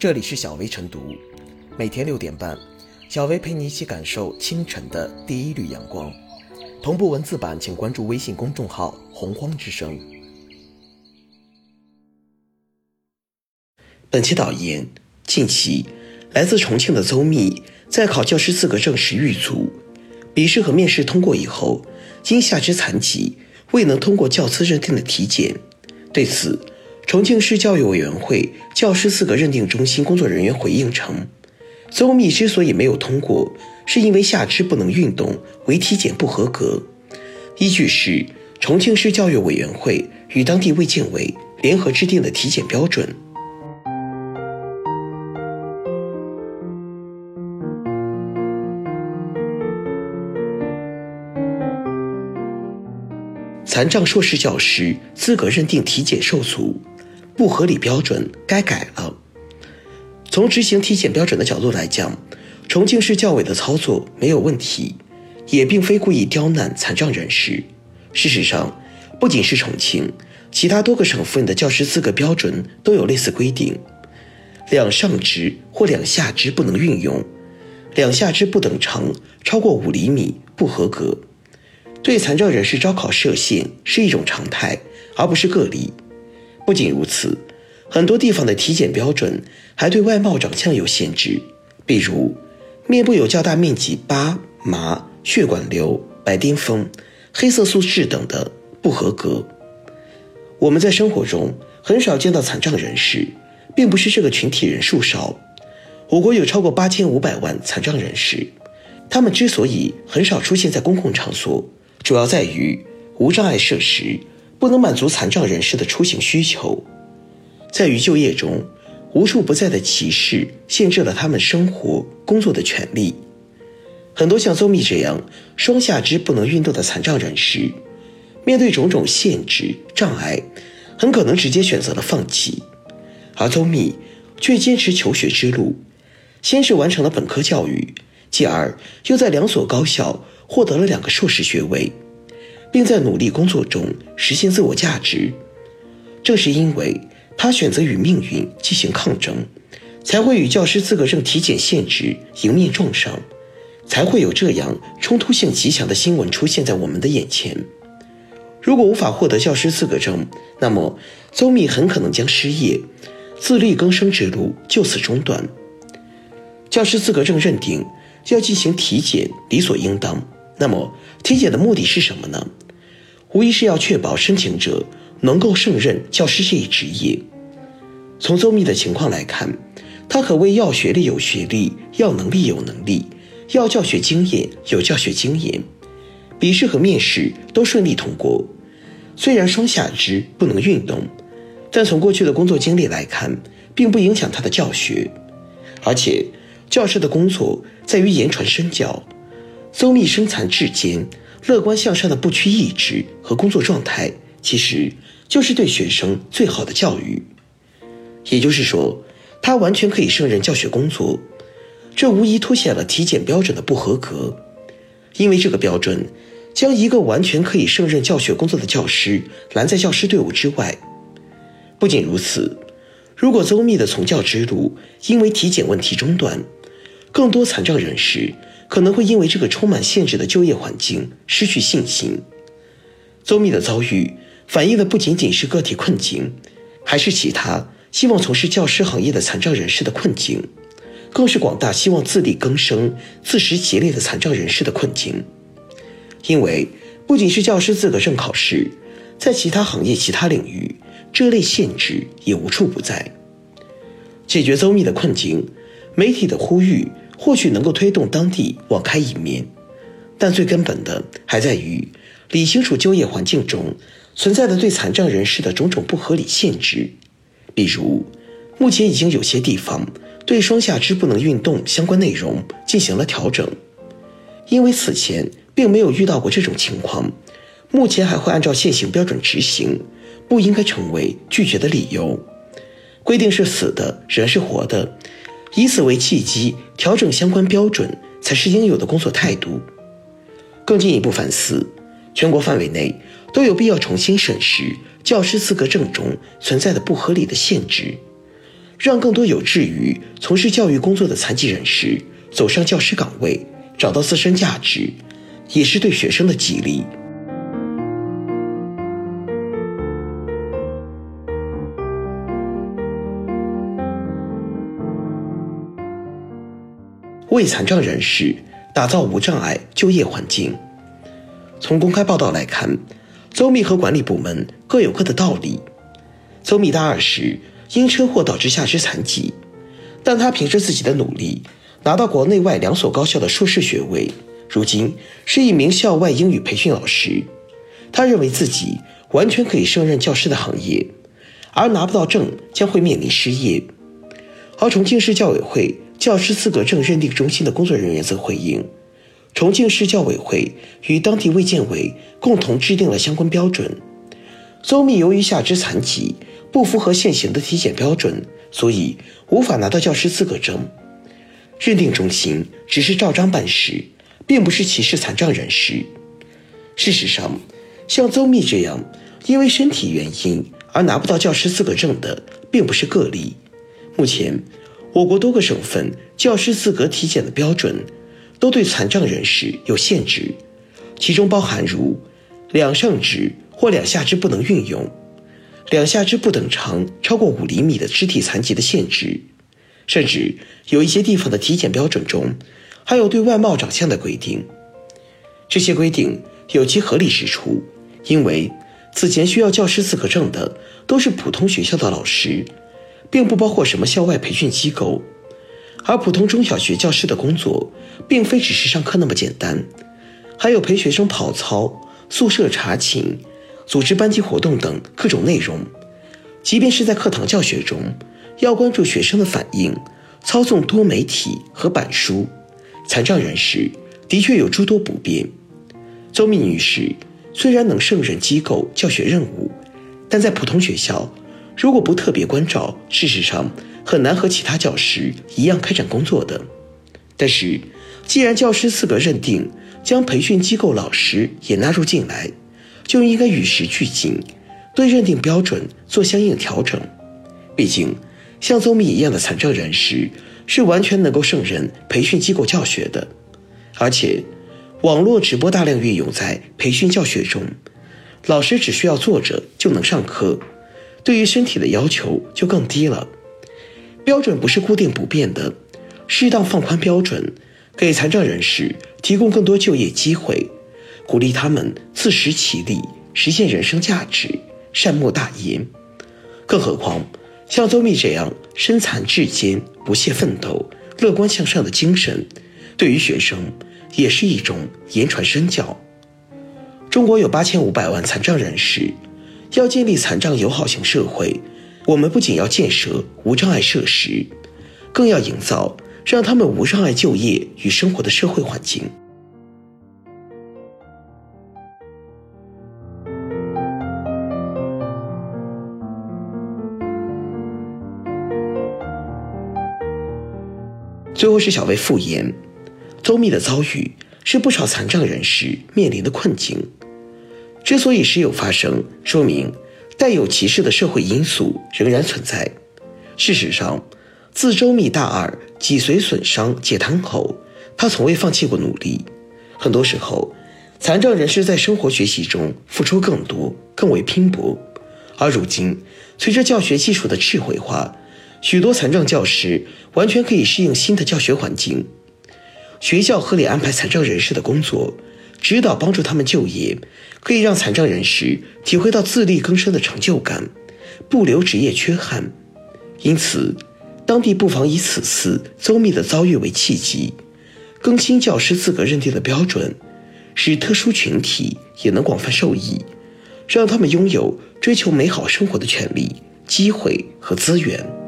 这里是小薇晨读，每天六点半，小薇陪你一起感受清晨的第一缕阳光。同步文字版，请关注微信公众号“洪荒之声”。本期导言：近期，来自重庆的邹密在考教师资格证时遇阻，笔试和面试通过以后，因下肢残疾未能通过教资认定的体检。对此，重庆市教育委员会教师资格认定中心工作人员回应称，邹密之所以没有通过，是因为下肢不能运动，为体检不合格。依据是重庆市教育委员会与当地卫健委联合制定的体检标准。残障硕士教师资格认定体检受阻，不合理标准该改了。从执行体检标准的角度来讲，重庆市教委的操作没有问题，也并非故意刁难残障人士。事实上，不仅是重庆，其他多个省份的教师资格标准都有类似规定：两上肢或两下肢不能运用，两下肢不等长超过五厘米不合格。对残障人士招考设限是一种常态，而不是个例。不仅如此，很多地方的体检标准还对外貌长相有限制，比如面部有较大面积疤、麻、血管瘤、白癜风、黑色素痣等的不合格。我们在生活中很少见到残障人士，并不是这个群体人数少。我国有超过八千五百万残障人士，他们之所以很少出现在公共场所，主要在于无障碍设施不能满足残障人士的出行需求，在于就业中无处不在的歧视限制了他们生活工作的权利。很多像邹密这样双下肢不能运动的残障人士，面对种种限制障碍，很可能直接选择了放弃，而邹密却坚持求学之路，先是完成了本科教育，继而又在两所高校。获得了两个硕士学位，并在努力工作中实现自我价值。正是因为他选择与命运进行抗争，才会与教师资格证体检限制迎面撞上，才会有这样冲突性极强的新闻出现在我们的眼前。如果无法获得教师资格证，那么邹密很可能将失业，自力更生之路就此中断。教师资格证认定要进行体检，理所应当。那么，体检的目的是什么呢？无疑是要确保申请者能够胜任教师这一职业。从邹密的情况来看，他可谓要学历有学历，要能力有能力，要教学经验有教学经验，笔试和面试都顺利通过。虽然双下肢不能运动，但从过去的工作经历来看，并不影响他的教学。而且，教师的工作在于言传身教。邹密身残志坚、乐观向上的不屈意志和工作状态，其实就是对学生最好的教育。也就是说，他完全可以胜任教学工作。这无疑凸显了体检标准的不合格，因为这个标准将一个完全可以胜任教学工作的教师拦在教师队伍之外。不仅如此，如果邹密的从教之路因为体检问题中断，更多残障人士。可能会因为这个充满限制的就业环境失去信心。邹密的遭遇反映的不仅仅是个体困境，还是其他希望从事教师行业的残障人士的困境，更是广大希望自力更生、自食其力的残障人士的困境。因为不仅是教师资格证考试，在其他行业、其他领域，这类限制也无处不在。解决邹密的困境，媒体的呼吁。或许能够推动当地网开一面，但最根本的还在于理清楚就业环境中存在的对残障人士的种种不合理限制。比如，目前已经有些地方对双下肢不能运动相关内容进行了调整，因为此前并没有遇到过这种情况，目前还会按照现行标准执行，不应该成为拒绝的理由。规定是死的，人是活的。以此为契机，调整相关标准才是应有的工作态度。更进一步反思，全国范围内都有必要重新审视教师资格证中存在的不合理的限制，让更多有志于从事教育工作的残疾人士走上教师岗位，找到自身价值，也是对学生的激励。为残障人士打造无障碍就业环境。从公开报道来看，邹密和管理部门各有各的道理。邹密大二时因车祸导致下肢残疾，但他凭着自己的努力拿到国内外两所高校的硕士学位，如今是一名校外英语培训老师。他认为自己完全可以胜任教师的行业，而拿不到证将会面临失业。而重庆市教委会。教师资格证认定中心的工作人员则回应，重庆市教委会与当地卫健委共同制定了相关标准。邹密由于下肢残疾，不符合现行的体检标准，所以无法拿到教师资格证。认定中心只是照章办事，并不是歧视残障人士。事实上，像邹密这样因为身体原因而拿不到教师资格证的，并不是个例。目前。我国多个省份教师资格体检的标准，都对残障人士有限制，其中包含如两上肢或两下肢不能运用、两下肢不等长超过五厘米的肢体残疾的限制，甚至有一些地方的体检标准中，还有对外貌长相的规定。这些规定有其合理之处，因为此前需要教师资格证的都是普通学校的老师。并不包括什么校外培训机构，而普通中小学教师的工作，并非只是上课那么简单，还有陪学生跑操、宿舍查寝、组织班级活动等各种内容。即便是在课堂教学中，要关注学生的反应，操纵多媒体和板书，残障人士的确有诸多不便。邹密女士虽然能胜任机构教学任务，但在普通学校。如果不特别关照，事实上很难和其他教师一样开展工作的。但是，既然教师资格认定将培训机构老师也纳入进来，就应该与时俱进，对认定标准做相应调整。毕竟，像邹敏一样的残障人士是完全能够胜任培训机构教学的，而且，网络直播大量运用在培训教学中，老师只需要坐着就能上课。对于身体的要求就更低了，标准不是固定不变的，适当放宽标准，给残障人士提供更多就业机会，鼓励他们自食其力，实现人生价值，善莫大焉。更何况，像邹密这样身残志坚、不懈奋斗、乐观向上的精神，对于学生也是一种言传身教。中国有八千五百万残障人士。要建立残障友好型社会，我们不仅要建设无障碍设施，更要营造让他们无障碍就业与生活的社会环境。最后是小薇复言，邹密的遭遇是不少残障人士面临的困境。之所以时有发生，说明带有歧视的社会因素仍然存在。事实上，自周密大二脊髓损伤解瘫后，他从未放弃过努力。很多时候，残障人士在生活学习中付出更多，更为拼搏。而如今，随着教学技术的智慧化，许多残障教师完全可以适应新的教学环境。学校合理安排残障人士的工作。指导帮助他们就业，可以让残障人士体会到自力更生的成就感，不留职业缺憾。因此，当地不妨以此次邹密的遭遇为契机，更新教师资格认定的标准，使特殊群体也能广泛受益，让他们拥有追求美好生活的权利、机会和资源。